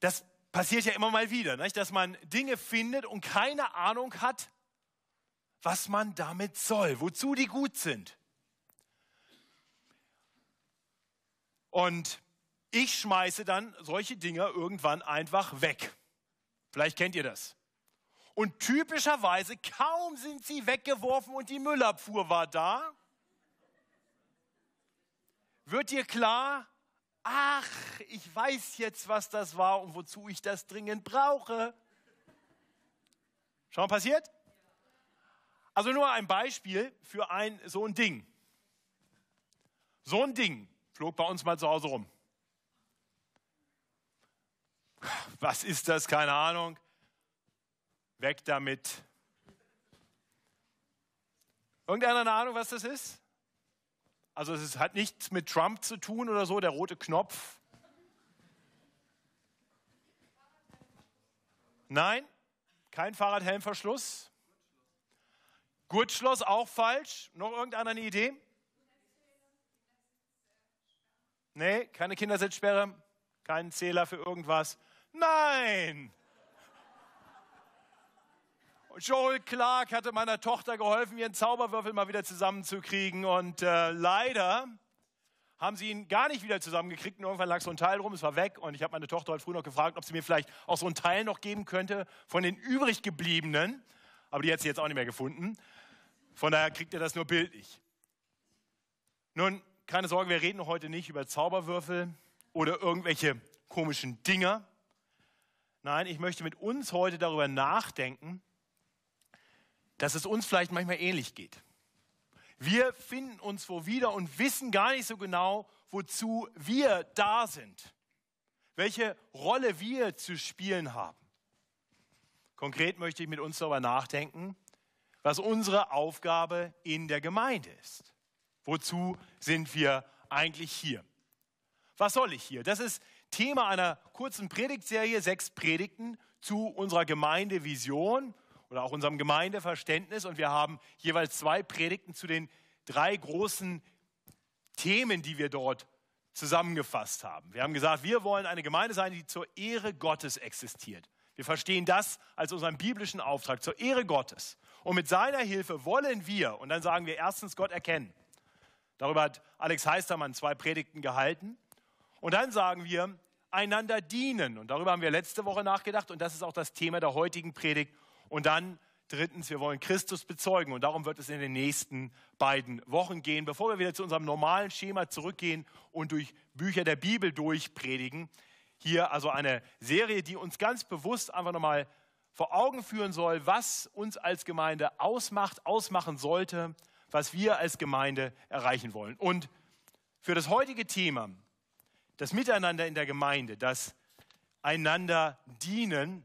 Das passiert ja immer mal wieder, nicht? dass man Dinge findet und keine Ahnung hat, was man damit soll, wozu die gut sind. Und ich schmeiße dann solche Dinge irgendwann einfach weg. Vielleicht kennt ihr das. Und typischerweise, kaum sind sie weggeworfen und die Müllabfuhr war da, wird dir klar, ach, ich weiß jetzt, was das war und wozu ich das dringend brauche. Schon passiert? Also nur ein Beispiel für ein so ein Ding. So ein Ding flog bei uns mal zu Hause rum. Was ist das? Keine Ahnung. Weg damit. Irgendeiner eine Ahnung, was das ist? Also es hat nichts mit Trump zu tun oder so, der rote Knopf. Nein, kein Fahrradhelmverschluss. Gurtschloss auch falsch. Noch irgendeiner eine Idee? Nee, keine Kindersitzsperre, keinen Zähler für irgendwas. Nein! Joel Clark hatte meiner Tochter geholfen, ihren Zauberwürfel mal wieder zusammenzukriegen. Und äh, leider haben sie ihn gar nicht wieder zusammengekriegt. Und irgendwann lag so ein Teil rum, es war weg. Und ich habe meine Tochter heute früh noch gefragt, ob sie mir vielleicht auch so ein Teil noch geben könnte von den übrig gebliebenen. Aber die hat sie jetzt auch nicht mehr gefunden. Von daher kriegt ihr das nur bildlich. Nun, keine Sorge, wir reden heute nicht über Zauberwürfel oder irgendwelche komischen Dinger. Nein, ich möchte mit uns heute darüber nachdenken, dass es uns vielleicht manchmal ähnlich geht. Wir finden uns wo wieder und wissen gar nicht so genau, wozu wir da sind, welche Rolle wir zu spielen haben. Konkret möchte ich mit uns darüber nachdenken, was unsere Aufgabe in der Gemeinde ist. Wozu sind wir eigentlich hier? Was soll ich hier? Das ist Thema einer kurzen Predigtserie, sechs Predigten zu unserer Gemeindevision oder auch unserem Gemeindeverständnis. Und wir haben jeweils zwei Predigten zu den drei großen Themen, die wir dort zusammengefasst haben. Wir haben gesagt, wir wollen eine Gemeinde sein, die zur Ehre Gottes existiert. Wir verstehen das als unseren biblischen Auftrag, zur Ehre Gottes. Und mit seiner Hilfe wollen wir, und dann sagen wir erstens Gott erkennen. Darüber hat Alex Heistermann zwei Predigten gehalten. Und dann sagen wir, einander dienen. Und darüber haben wir letzte Woche nachgedacht. Und das ist auch das Thema der heutigen Predigt. Und dann drittens, wir wollen Christus bezeugen. Und darum wird es in den nächsten beiden Wochen gehen. Bevor wir wieder zu unserem normalen Schema zurückgehen und durch Bücher der Bibel durchpredigen, hier also eine Serie, die uns ganz bewusst einfach nochmal vor Augen führen soll, was uns als Gemeinde ausmacht, ausmachen sollte, was wir als Gemeinde erreichen wollen. Und für das heutige Thema, das Miteinander in der Gemeinde, das einander dienen,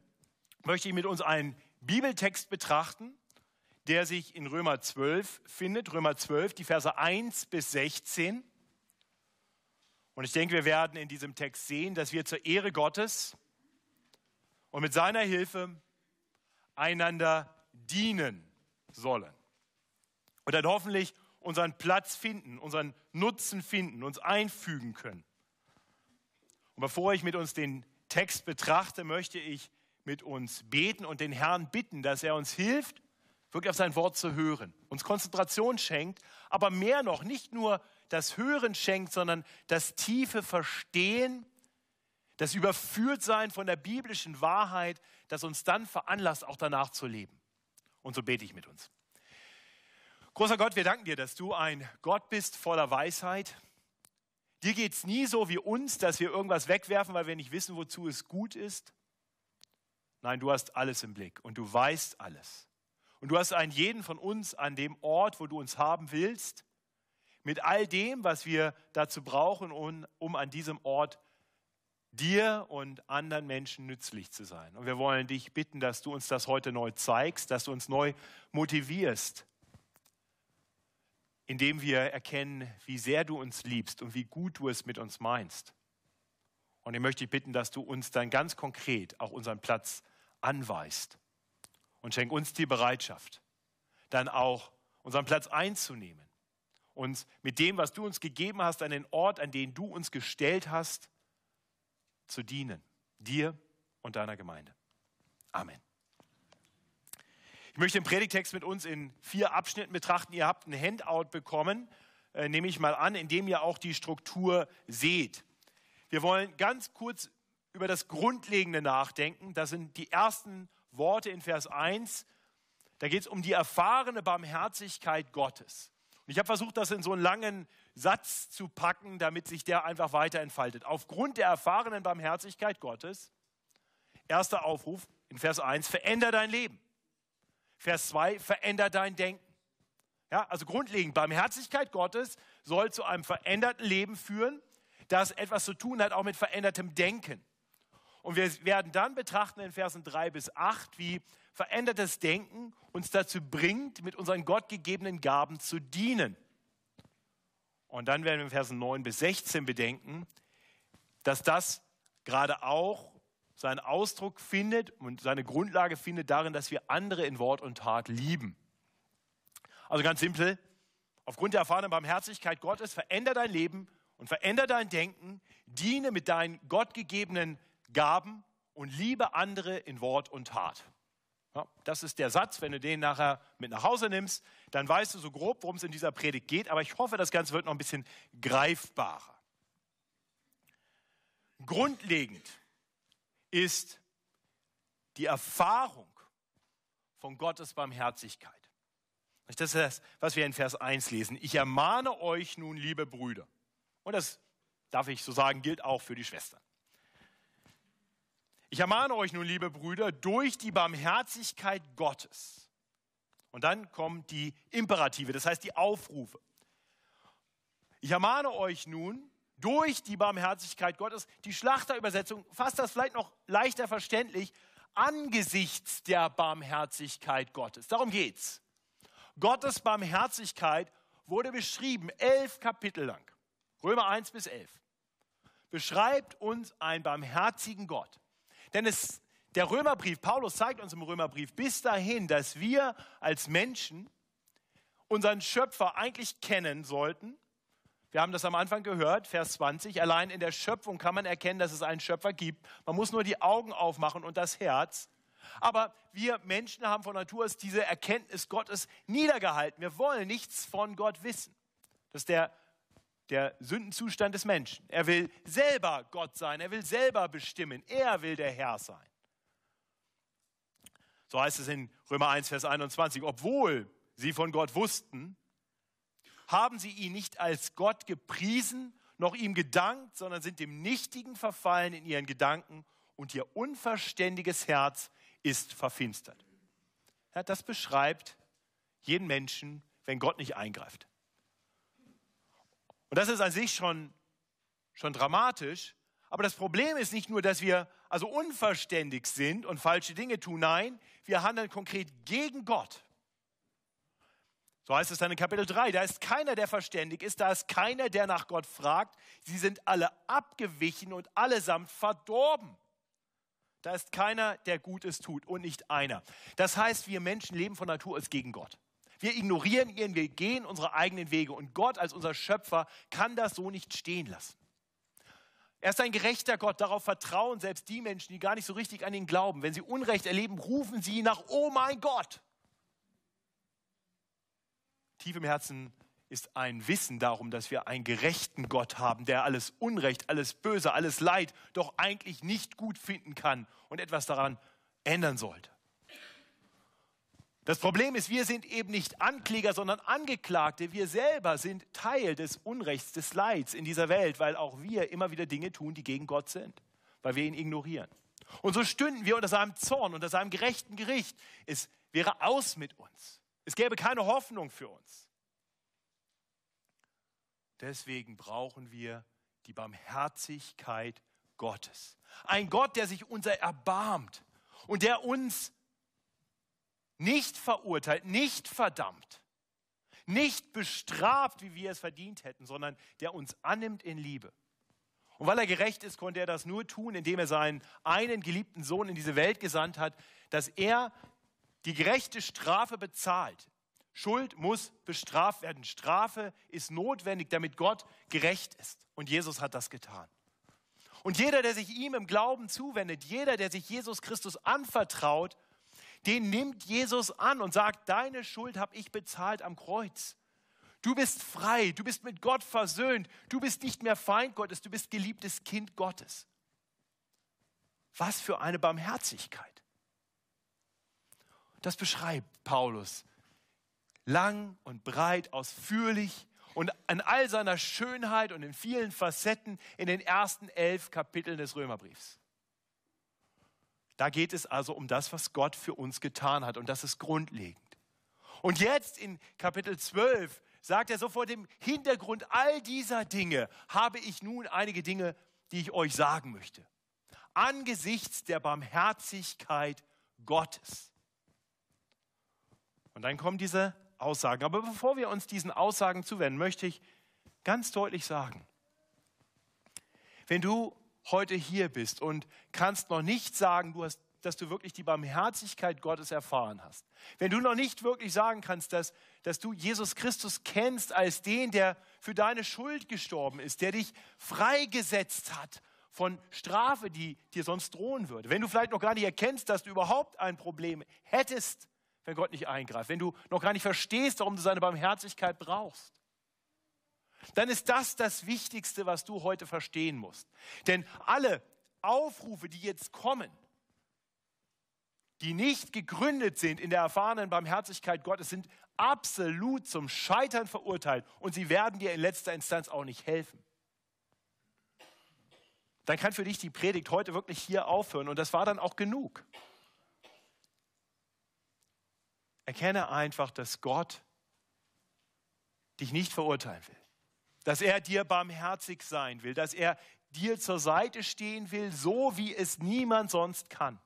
möchte ich mit uns einen Bibeltext betrachten, der sich in Römer 12 findet. Römer 12, die Verse 1 bis 16. Und ich denke, wir werden in diesem Text sehen, dass wir zur Ehre Gottes und mit seiner Hilfe einander dienen sollen. Und dann hoffentlich unseren Platz finden, unseren Nutzen finden, uns einfügen können. Und bevor ich mit uns den Text betrachte, möchte ich mit uns beten und den Herrn bitten, dass er uns hilft, wirklich auf sein Wort zu hören, uns Konzentration schenkt, aber mehr noch, nicht nur das Hören schenkt, sondern das tiefe Verstehen, das Überführtsein von der biblischen Wahrheit, das uns dann veranlasst, auch danach zu leben. Und so bete ich mit uns. Großer Gott, wir danken dir, dass du ein Gott bist voller Weisheit. Dir geht es nie so wie uns, dass wir irgendwas wegwerfen, weil wir nicht wissen, wozu es gut ist. Nein, du hast alles im Blick und du weißt alles. Und du hast einen jeden von uns an dem Ort, wo du uns haben willst, mit all dem, was wir dazu brauchen, um, um an diesem Ort dir und anderen Menschen nützlich zu sein. Und wir wollen dich bitten, dass du uns das heute neu zeigst, dass du uns neu motivierst, indem wir erkennen, wie sehr du uns liebst und wie gut du es mit uns meinst. Und ich möchte dich bitten, dass du uns dann ganz konkret auch unseren Platz anweist und schenk uns die Bereitschaft, dann auch unseren Platz einzunehmen, uns mit dem, was du uns gegeben hast, an den Ort, an den du uns gestellt hast, zu dienen, dir und deiner Gemeinde. Amen. Ich möchte den Predigtext mit uns in vier Abschnitten betrachten. Ihr habt ein Handout bekommen, äh, nehme ich mal an, in dem ihr auch die Struktur seht. Wir wollen ganz kurz über das Grundlegende nachdenken. Das sind die ersten Worte in Vers 1. Da geht es um die erfahrene Barmherzigkeit Gottes. Und ich habe versucht, das in so einen langen Satz zu packen, damit sich der einfach weiter entfaltet. Aufgrund der erfahrenen Barmherzigkeit Gottes, erster Aufruf in Vers 1, veränder dein Leben. Vers 2, veränder dein Denken. Ja, also grundlegend, Barmherzigkeit Gottes soll zu einem veränderten Leben führen, das etwas zu tun hat auch mit verändertem Denken. Und wir werden dann betrachten in Versen 3 bis 8, wie verändertes Denken uns dazu bringt, mit unseren gottgegebenen Gaben zu dienen. Und dann werden wir in Versen 9 bis 16 bedenken, dass das gerade auch seinen Ausdruck findet und seine Grundlage findet darin, dass wir andere in Wort und Tat lieben. Also ganz simpel, aufgrund der erfahrenen Barmherzigkeit Gottes, veränder dein Leben und veränder dein Denken, diene mit deinen gottgegebenen Gaben und liebe andere in Wort und Tat. Ja, das ist der Satz, wenn du den nachher mit nach Hause nimmst, dann weißt du so grob, worum es in dieser Predigt geht, aber ich hoffe, das Ganze wird noch ein bisschen greifbarer. Grundlegend ist die Erfahrung von Gottes Barmherzigkeit. Das ist das, was wir in Vers 1 lesen. Ich ermahne euch nun, liebe Brüder. Und das darf ich so sagen, gilt auch für die Schwestern. Ich ermahne euch nun, liebe Brüder, durch die Barmherzigkeit Gottes. Und dann kommt die Imperative, das heißt die Aufrufe. Ich ermahne euch nun, durch die Barmherzigkeit Gottes, die Schlachterübersetzung fasst das vielleicht noch leichter verständlich, angesichts der Barmherzigkeit Gottes. Darum geht's. Gottes Barmherzigkeit wurde beschrieben, elf Kapitel lang. Römer 1 bis 11. Beschreibt uns einen barmherzigen Gott. Denn es, der Römerbrief, Paulus zeigt uns im Römerbrief bis dahin, dass wir als Menschen unseren Schöpfer eigentlich kennen sollten. Wir haben das am Anfang gehört, Vers 20. Allein in der Schöpfung kann man erkennen, dass es einen Schöpfer gibt. Man muss nur die Augen aufmachen und das Herz. Aber wir Menschen haben von Natur aus diese Erkenntnis Gottes niedergehalten. Wir wollen nichts von Gott wissen. Das ist der der Sündenzustand des Menschen. Er will selber Gott sein, er will selber bestimmen, er will der Herr sein. So heißt es in Römer 1, Vers 21, obwohl sie von Gott wussten, haben sie ihn nicht als Gott gepriesen, noch ihm gedankt, sondern sind dem Nichtigen verfallen in ihren Gedanken und ihr unverständiges Herz ist verfinstert. Ja, das beschreibt jeden Menschen, wenn Gott nicht eingreift. Und das ist an sich schon, schon dramatisch. Aber das Problem ist nicht nur, dass wir also unverständig sind und falsche Dinge tun. Nein, wir handeln konkret gegen Gott. So heißt es dann in Kapitel 3. Da ist keiner, der verständig ist. Da ist keiner, der nach Gott fragt. Sie sind alle abgewichen und allesamt verdorben. Da ist keiner, der Gutes tut und nicht einer. Das heißt, wir Menschen leben von Natur aus gegen Gott. Wir ignorieren ihn, wir gehen unsere eigenen Wege und Gott als unser Schöpfer kann das so nicht stehen lassen. Er ist ein gerechter Gott, darauf vertrauen selbst die Menschen, die gar nicht so richtig an ihn glauben. Wenn sie Unrecht erleben, rufen sie nach, oh mein Gott. Tief im Herzen ist ein Wissen darum, dass wir einen gerechten Gott haben, der alles Unrecht, alles Böse, alles Leid doch eigentlich nicht gut finden kann und etwas daran ändern sollte. Das Problem ist, wir sind eben nicht Ankläger, sondern Angeklagte. Wir selber sind Teil des Unrechts, des Leids in dieser Welt, weil auch wir immer wieder Dinge tun, die gegen Gott sind, weil wir ihn ignorieren. Und so stünden wir unter seinem Zorn, unter seinem gerechten Gericht. Es wäre aus mit uns. Es gäbe keine Hoffnung für uns. Deswegen brauchen wir die Barmherzigkeit Gottes. Ein Gott, der sich unser erbarmt und der uns nicht verurteilt, nicht verdammt, nicht bestraft, wie wir es verdient hätten, sondern der uns annimmt in Liebe. Und weil er gerecht ist, konnte er das nur tun, indem er seinen einen geliebten Sohn in diese Welt gesandt hat, dass er die gerechte Strafe bezahlt. Schuld muss bestraft werden. Strafe ist notwendig, damit Gott gerecht ist. Und Jesus hat das getan. Und jeder, der sich ihm im Glauben zuwendet, jeder, der sich Jesus Christus anvertraut, den nimmt Jesus an und sagt, deine Schuld habe ich bezahlt am Kreuz. Du bist frei, du bist mit Gott versöhnt, du bist nicht mehr Feind Gottes, du bist geliebtes Kind Gottes. Was für eine Barmherzigkeit. Das beschreibt Paulus lang und breit, ausführlich und an all seiner Schönheit und in vielen Facetten in den ersten elf Kapiteln des Römerbriefs. Da geht es also um das, was Gott für uns getan hat und das ist grundlegend. Und jetzt in Kapitel 12 sagt er so vor dem Hintergrund all dieser Dinge habe ich nun einige Dinge, die ich euch sagen möchte. Angesichts der Barmherzigkeit Gottes. Und dann kommen diese Aussagen. Aber bevor wir uns diesen Aussagen zuwenden, möchte ich ganz deutlich sagen, wenn du heute hier bist und kannst noch nicht sagen, du hast, dass du wirklich die Barmherzigkeit Gottes erfahren hast, wenn du noch nicht wirklich sagen kannst, dass, dass du Jesus Christus kennst als den, der für deine Schuld gestorben ist, der dich freigesetzt hat von Strafe, die dir sonst drohen würde, wenn du vielleicht noch gar nicht erkennst, dass du überhaupt ein Problem hättest, wenn Gott nicht eingreift, wenn du noch gar nicht verstehst, warum du seine Barmherzigkeit brauchst, dann ist das das Wichtigste, was du heute verstehen musst. Denn alle Aufrufe, die jetzt kommen, die nicht gegründet sind in der erfahrenen Barmherzigkeit Gottes, sind absolut zum Scheitern verurteilt und sie werden dir in letzter Instanz auch nicht helfen. Dann kann für dich die Predigt heute wirklich hier aufhören und das war dann auch genug. Erkenne einfach, dass Gott dich nicht verurteilen will, dass er dir barmherzig sein will, dass er dir zur Seite stehen will, so wie es niemand sonst kann,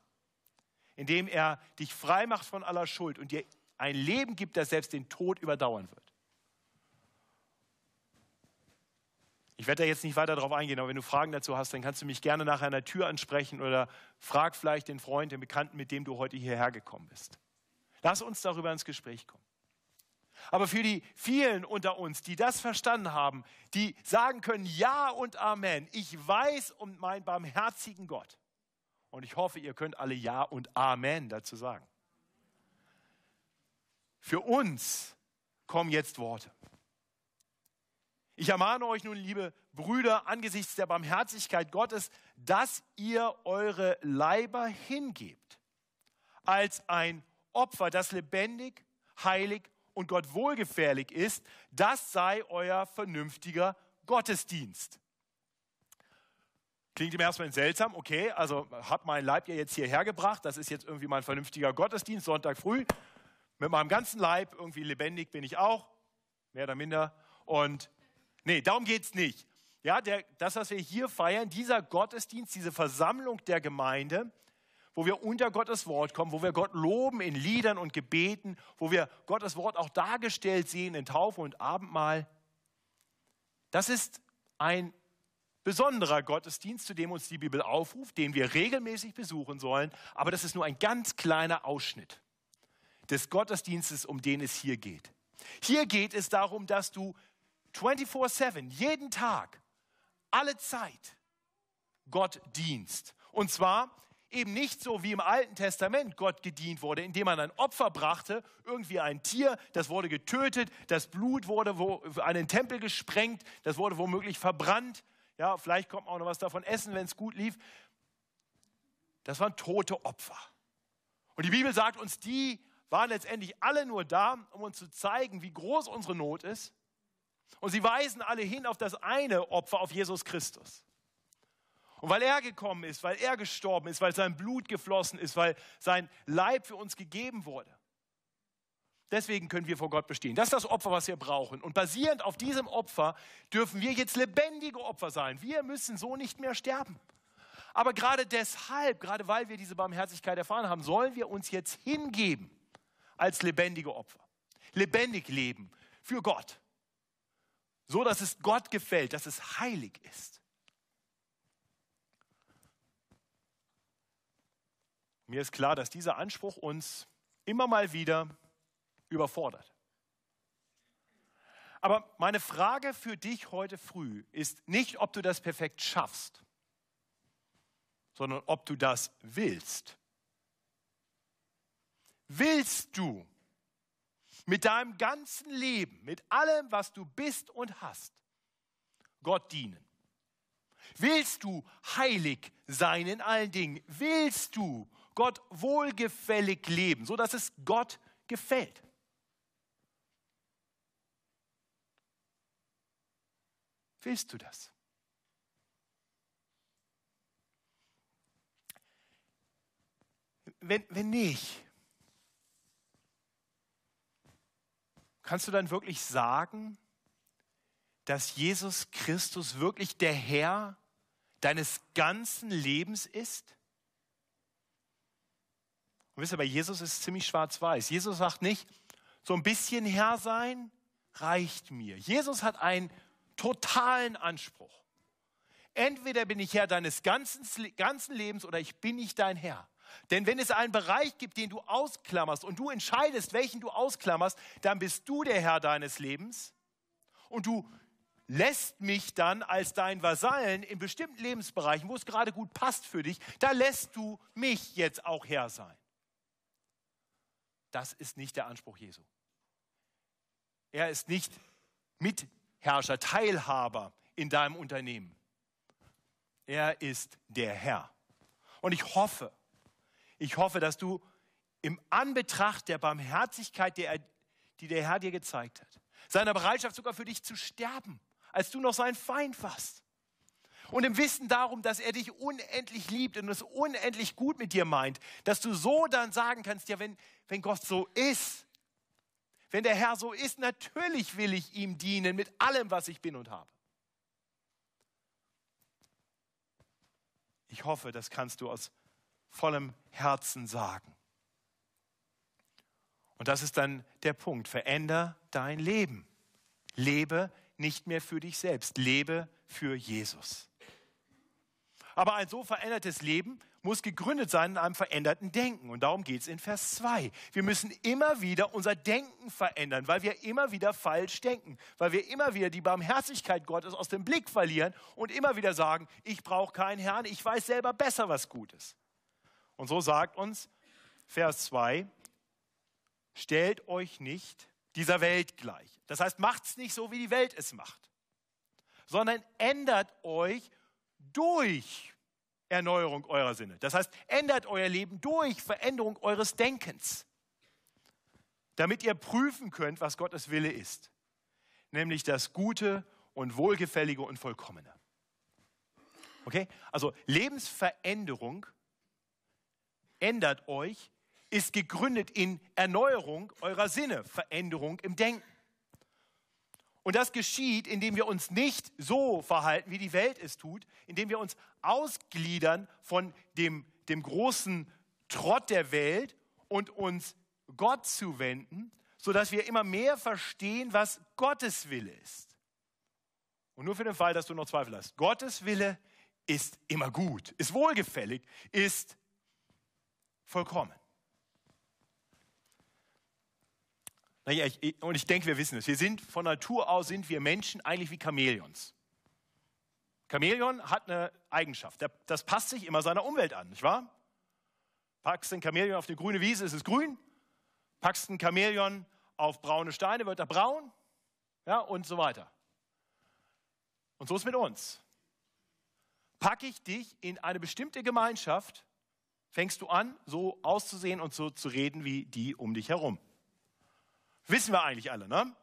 indem er dich frei macht von aller Schuld und dir ein Leben gibt, das selbst den Tod überdauern wird. Ich werde da jetzt nicht weiter darauf eingehen, aber wenn du Fragen dazu hast, dann kannst du mich gerne nachher an der Tür ansprechen oder frag vielleicht den Freund, den Bekannten, mit dem du heute hierher gekommen bist. Lass uns darüber ins Gespräch kommen. Aber für die vielen unter uns, die das verstanden haben, die sagen können, ja und Amen, ich weiß um meinen barmherzigen Gott. Und ich hoffe, ihr könnt alle Ja und Amen dazu sagen. Für uns kommen jetzt Worte. Ich ermahne euch nun, liebe Brüder, angesichts der Barmherzigkeit Gottes, dass ihr eure Leiber hingebt als ein Opfer, das lebendig, heilig und Gott wohlgefährlich ist, das sei euer vernünftiger Gottesdienst. Klingt ersten Moment seltsam, okay, also hat mein Leib ja jetzt hierher gebracht, das ist jetzt irgendwie mein vernünftiger Gottesdienst, Sonntag früh. Mit meinem ganzen Leib, irgendwie lebendig bin ich auch, mehr oder minder. Und nee, darum geht es nicht. Ja, der, das, was wir hier feiern, dieser Gottesdienst, diese Versammlung der Gemeinde, wo wir unter Gottes Wort kommen, wo wir Gott loben in Liedern und Gebeten, wo wir Gottes Wort auch dargestellt sehen in Taufe und Abendmahl. Das ist ein besonderer Gottesdienst, zu dem uns die Bibel aufruft, den wir regelmäßig besuchen sollen, aber das ist nur ein ganz kleiner Ausschnitt des Gottesdienstes, um den es hier geht. Hier geht es darum, dass du 24/7, jeden Tag, alle Zeit Gott dienst. Und zwar eben nicht so wie im Alten Testament Gott gedient wurde, indem man ein Opfer brachte, irgendwie ein Tier, das wurde getötet, das Blut wurde wo, an den Tempel gesprengt, das wurde womöglich verbrannt. Ja, vielleicht kommt man auch noch was davon essen, wenn es gut lief. Das waren tote Opfer. Und die Bibel sagt uns, die waren letztendlich alle nur da, um uns zu zeigen, wie groß unsere Not ist. Und sie weisen alle hin auf das eine Opfer, auf Jesus Christus. Und weil er gekommen ist, weil er gestorben ist, weil sein Blut geflossen ist, weil sein Leib für uns gegeben wurde. Deswegen können wir vor Gott bestehen. Das ist das Opfer, was wir brauchen. Und basierend auf diesem Opfer dürfen wir jetzt lebendige Opfer sein. Wir müssen so nicht mehr sterben. Aber gerade deshalb, gerade weil wir diese Barmherzigkeit erfahren haben, sollen wir uns jetzt hingeben als lebendige Opfer. Lebendig leben für Gott. So dass es Gott gefällt, dass es heilig ist. Mir ist klar, dass dieser Anspruch uns immer mal wieder überfordert. Aber meine Frage für dich heute früh ist nicht, ob du das perfekt schaffst. sondern ob du das willst. Willst du mit deinem ganzen Leben, mit allem, was du bist und hast, Gott dienen? Willst du heilig sein in allen Dingen? Willst du Gott wohlgefällig leben, so dass es Gott gefällt? Willst du das? Wenn, wenn nicht, kannst du dann wirklich sagen, dass Jesus Christus wirklich der Herr deines ganzen Lebens ist? Und wisst ihr, bei Jesus ist es ziemlich schwarz-weiß. Jesus sagt nicht, so ein bisschen Herr sein reicht mir. Jesus hat einen totalen Anspruch. Entweder bin ich Herr deines ganzen, ganzen Lebens oder ich bin nicht dein Herr. Denn wenn es einen Bereich gibt, den du ausklammerst und du entscheidest, welchen du ausklammerst, dann bist du der Herr deines Lebens und du lässt mich dann als dein Vasallen in bestimmten Lebensbereichen, wo es gerade gut passt für dich, da lässt du mich jetzt auch Herr sein. Das ist nicht der Anspruch Jesu. Er ist nicht Mitherrscher, Teilhaber in deinem Unternehmen. Er ist der Herr. Und ich hoffe, ich hoffe, dass du im Anbetracht der Barmherzigkeit, die der Herr dir gezeigt hat, seiner Bereitschaft sogar für dich zu sterben, als du noch sein Feind warst. Und im Wissen darum, dass er dich unendlich liebt und es unendlich gut mit dir meint, dass du so dann sagen kannst, ja, wenn, wenn Gott so ist, wenn der Herr so ist, natürlich will ich ihm dienen mit allem, was ich bin und habe. Ich hoffe, das kannst du aus vollem Herzen sagen. Und das ist dann der Punkt. Veränder dein Leben. Lebe nicht mehr für dich selbst, lebe für Jesus. Aber ein so verändertes Leben muss gegründet sein in einem veränderten Denken. Und darum geht es in Vers 2. Wir müssen immer wieder unser Denken verändern, weil wir immer wieder falsch denken, weil wir immer wieder die Barmherzigkeit Gottes aus dem Blick verlieren und immer wieder sagen, ich brauche keinen Herrn, ich weiß selber besser, was gut ist. Und so sagt uns Vers 2, stellt euch nicht dieser Welt gleich. Das heißt, macht es nicht so, wie die Welt es macht, sondern ändert euch durch Erneuerung eurer Sinne. Das heißt, ändert euer Leben durch Veränderung eures Denkens, damit ihr prüfen könnt, was Gottes Wille ist, nämlich das Gute und Wohlgefällige und Vollkommene. Okay? Also Lebensveränderung ändert euch ist gegründet in Erneuerung eurer Sinne, Veränderung im Denken. Und das geschieht, indem wir uns nicht so verhalten, wie die Welt es tut, indem wir uns ausgliedern von dem, dem großen Trott der Welt und uns Gott zuwenden, sodass wir immer mehr verstehen, was Gottes Wille ist. Und nur für den Fall, dass du noch Zweifel hast. Gottes Wille ist immer gut, ist wohlgefällig, ist vollkommen. Naja, ich, und ich denke, wir wissen es. Wir sind von Natur aus sind wir Menschen eigentlich wie Chamäleons. Chamäleon hat eine Eigenschaft. Das passt sich immer seiner Umwelt an, nicht wahr? Packst ein Chamäleon auf eine grüne Wiese, ist es grün. Packst ein Chamäleon auf braune Steine, wird er braun. Ja, und so weiter. Und so ist mit uns. Packe ich dich in eine bestimmte Gemeinschaft, fängst du an, so auszusehen und so zu reden wie die um dich herum. Wissen wir eigentlich alle, ne?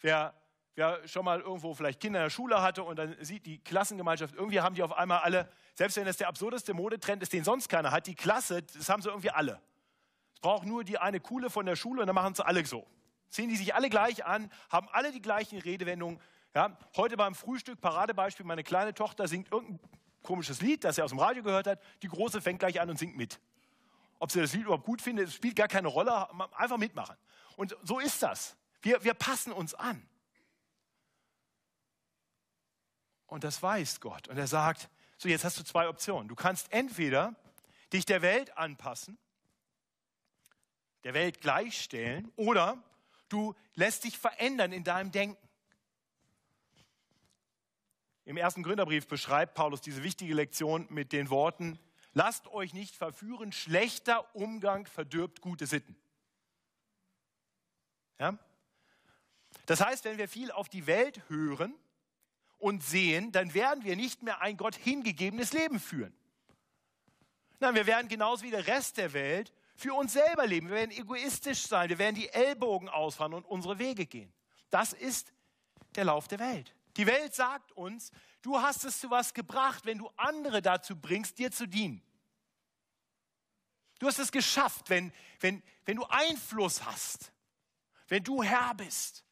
Wer, wer schon mal irgendwo vielleicht Kinder in der Schule hatte und dann sieht die Klassengemeinschaft, irgendwie haben die auf einmal alle, selbst wenn das der absurdeste Modetrend ist, den sonst keiner hat, die Klasse, das haben sie irgendwie alle. Es braucht nur die eine Coole von der Schule und dann machen sie alle so. Ziehen die sich alle gleich an, haben alle die gleichen Redewendungen. Ja, heute beim Frühstück, Paradebeispiel, meine kleine Tochter singt irgendein komisches Lied, das sie aus dem Radio gehört hat. Die Große fängt gleich an und singt mit. Ob sie das Lied überhaupt gut findet, spielt gar keine Rolle, einfach mitmachen. Und so ist das. Wir, wir passen uns an. Und das weiß Gott. Und er sagt, so jetzt hast du zwei Optionen. Du kannst entweder dich der Welt anpassen, der Welt gleichstellen, oder du lässt dich verändern in deinem Denken. Im ersten Gründerbrief beschreibt Paulus diese wichtige Lektion mit den Worten, Lasst euch nicht verführen, schlechter Umgang verdirbt gute Sitten. Ja? Das heißt, wenn wir viel auf die Welt hören und sehen, dann werden wir nicht mehr ein Gott hingegebenes Leben führen. Nein, wir werden genauso wie der Rest der Welt für uns selber leben. Wir werden egoistisch sein. Wir werden die Ellbogen ausfahren und unsere Wege gehen. Das ist der Lauf der Welt. Die Welt sagt uns, du hast es zu was gebracht, wenn du andere dazu bringst, dir zu dienen. Du hast es geschafft, wenn, wenn, wenn du Einfluss hast, wenn du Herr bist,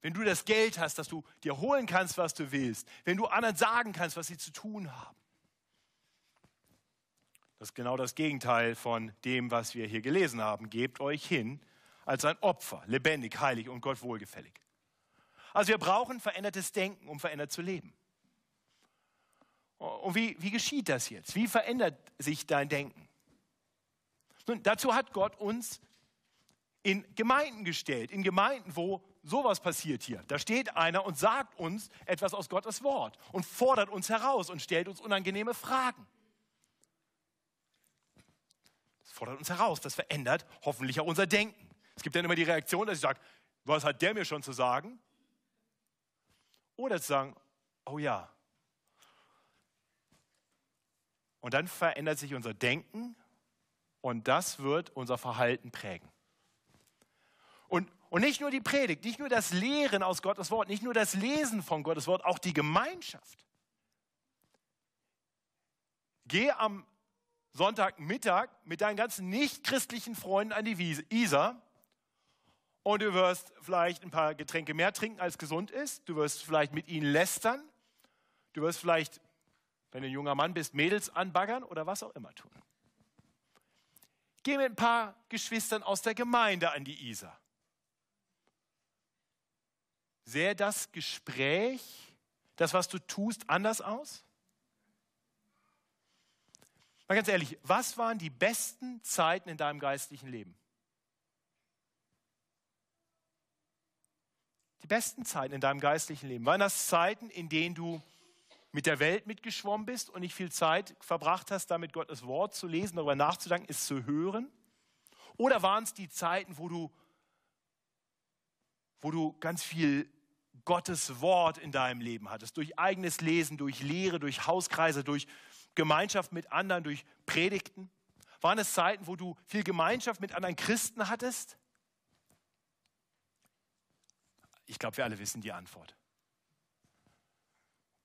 wenn du das Geld hast, dass du dir holen kannst, was du willst, wenn du anderen sagen kannst, was sie zu tun haben. Das ist genau das Gegenteil von dem, was wir hier gelesen haben. Gebt euch hin als ein Opfer, lebendig, heilig und Gott wohlgefällig. Also wir brauchen verändertes Denken, um verändert zu leben. Und wie, wie geschieht das jetzt? Wie verändert sich dein Denken? Nun, dazu hat Gott uns in Gemeinden gestellt, in Gemeinden, wo sowas passiert hier. Da steht einer und sagt uns etwas aus Gottes Wort und fordert uns heraus und stellt uns unangenehme Fragen. Das fordert uns heraus, das verändert hoffentlich auch unser Denken. Es gibt dann immer die Reaktion, dass ich sage, was hat der mir schon zu sagen? Oder zu sagen, oh ja. Und dann verändert sich unser Denken und das wird unser Verhalten prägen. Und, und nicht nur die Predigt, nicht nur das Lehren aus Gottes Wort, nicht nur das Lesen von Gottes Wort, auch die Gemeinschaft. Geh am Sonntagmittag mit deinen ganzen nichtchristlichen Freunden an die Isar und du wirst vielleicht ein paar Getränke mehr trinken, als gesund ist. Du wirst vielleicht mit ihnen lästern. Du wirst vielleicht, wenn du ein junger Mann bist, Mädels anbaggern oder was auch immer tun. Geh mit ein paar Geschwistern aus der Gemeinde an die Isar. Sähe das Gespräch, das, was du tust, anders aus? Mal ganz ehrlich, was waren die besten Zeiten in deinem geistlichen Leben? Die besten Zeiten in deinem geistlichen Leben, waren das Zeiten, in denen du mit der Welt mitgeschwommen bist und nicht viel Zeit verbracht hast, damit Gottes Wort zu lesen, darüber nachzudenken, es zu hören? Oder waren es die Zeiten, wo du, wo du ganz viel Gottes Wort in deinem Leben hattest, durch eigenes Lesen, durch Lehre, durch Hauskreise, durch Gemeinschaft mit anderen, durch Predigten? Waren es Zeiten, wo du viel Gemeinschaft mit anderen Christen hattest? Ich glaube, wir alle wissen die Antwort.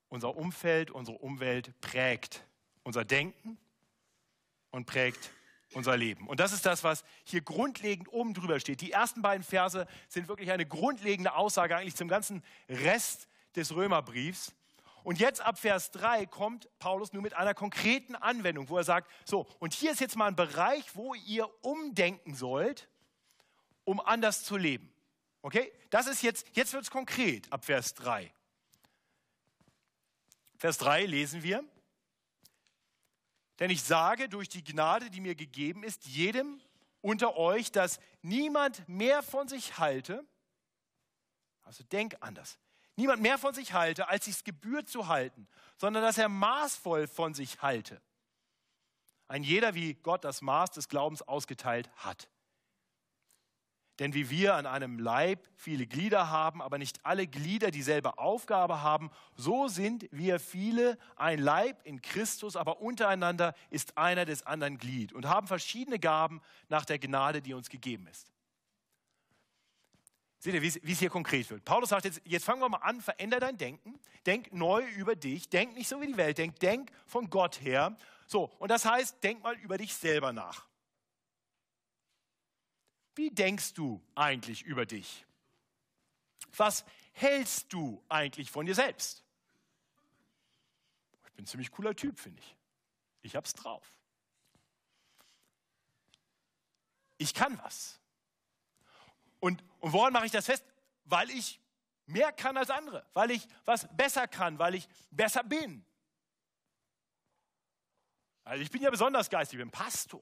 Unser Umfeld, unsere Umwelt prägt unser Denken und prägt unser Leben. Und das ist das, was hier grundlegend oben drüber steht. Die ersten beiden Verse sind wirklich eine grundlegende Aussage eigentlich zum ganzen Rest des Römerbriefs. Und jetzt ab Vers 3 kommt Paulus nur mit einer konkreten Anwendung, wo er sagt, so, und hier ist jetzt mal ein Bereich, wo ihr umdenken sollt, um anders zu leben. Okay? Das ist jetzt, jetzt wird es konkret ab Vers 3. Vers 3 lesen wir. Denn ich sage durch die Gnade, die mir gegeben ist, jedem unter euch, dass niemand mehr von sich halte, also denk anders, niemand mehr von sich halte, als sich gebührt zu halten, sondern dass er maßvoll von sich halte. Ein jeder, wie Gott das Maß des Glaubens ausgeteilt hat. Denn wie wir an einem Leib viele Glieder haben, aber nicht alle Glieder dieselbe Aufgabe haben, so sind wir viele ein Leib in Christus, aber untereinander ist einer des anderen Glied und haben verschiedene Gaben nach der Gnade, die uns gegeben ist. Seht ihr, wie es hier konkret wird? Paulus sagt jetzt, jetzt fangen wir mal an, veränder dein Denken, denk neu über dich, denk nicht so wie die Welt denkt, denk von Gott her. So, und das heißt, denk mal über dich selber nach. Wie denkst du eigentlich über dich? Was hältst du eigentlich von dir selbst? Ich bin ein ziemlich cooler Typ, finde ich. Ich hab's drauf. Ich kann was. Und, und woran mache ich das fest? Weil ich mehr kann als andere, weil ich was besser kann, weil ich besser bin. Also ich bin ja besonders geistig, ich bin Pastor.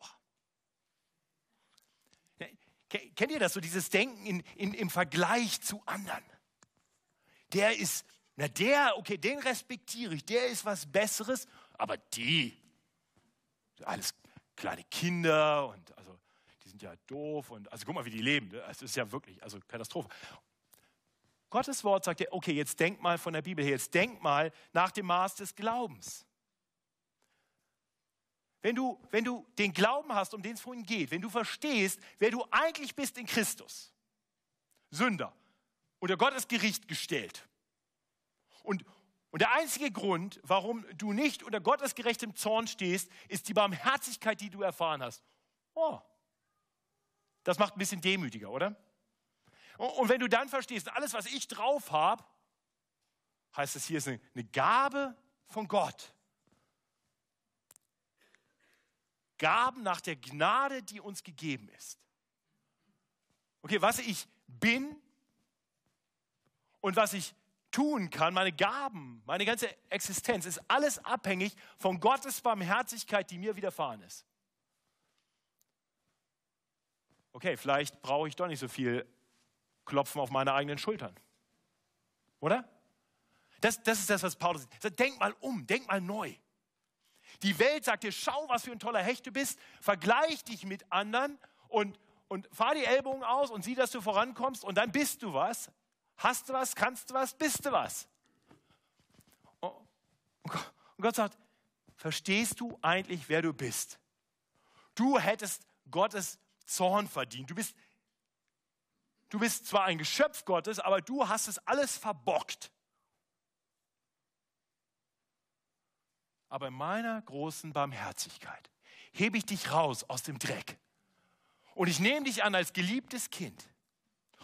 Kennt ihr das, so dieses Denken in, in, im Vergleich zu anderen? Der ist, na der, okay, den respektiere ich, der ist was Besseres, aber die, alles kleine Kinder und also die sind ja doof und also guck mal, wie die leben. Ne? Es ist ja wirklich, also Katastrophe. Gottes Wort sagt ja, okay, jetzt denk mal von der Bibel her, jetzt denk mal nach dem Maß des Glaubens. Wenn du, wenn du den Glauben hast, um den es vorhin geht, wenn du verstehst, wer du eigentlich bist in Christus, Sünder, unter Gottes Gericht gestellt. Und, und der einzige Grund, warum du nicht unter Gottes gerechtem Zorn stehst, ist die Barmherzigkeit, die du erfahren hast. Oh, das macht ein bisschen demütiger, oder? Und wenn du dann verstehst, alles, was ich drauf habe, heißt es hier ist eine Gabe von Gott. Gaben nach der Gnade, die uns gegeben ist. Okay, was ich bin und was ich tun kann, meine Gaben, meine ganze Existenz, ist alles abhängig von Gottes Barmherzigkeit, die mir widerfahren ist. Okay, vielleicht brauche ich doch nicht so viel Klopfen auf meine eigenen Schultern. Oder? Das, das ist das, was Paulus sagt. Denk mal um, denk mal neu. Die Welt sagt dir, schau, was für ein toller Hecht du bist, vergleich dich mit anderen und, und fahr die Ellbogen aus und sieh, dass du vorankommst und dann bist du was. Hast du was, kannst du was, bist du was. Und Gott sagt, verstehst du eigentlich, wer du bist? Du hättest Gottes Zorn verdient. Du bist, du bist zwar ein Geschöpf Gottes, aber du hast es alles verbockt. Aber in meiner großen Barmherzigkeit hebe ich dich raus aus dem Dreck. Und ich nehme dich an als geliebtes Kind.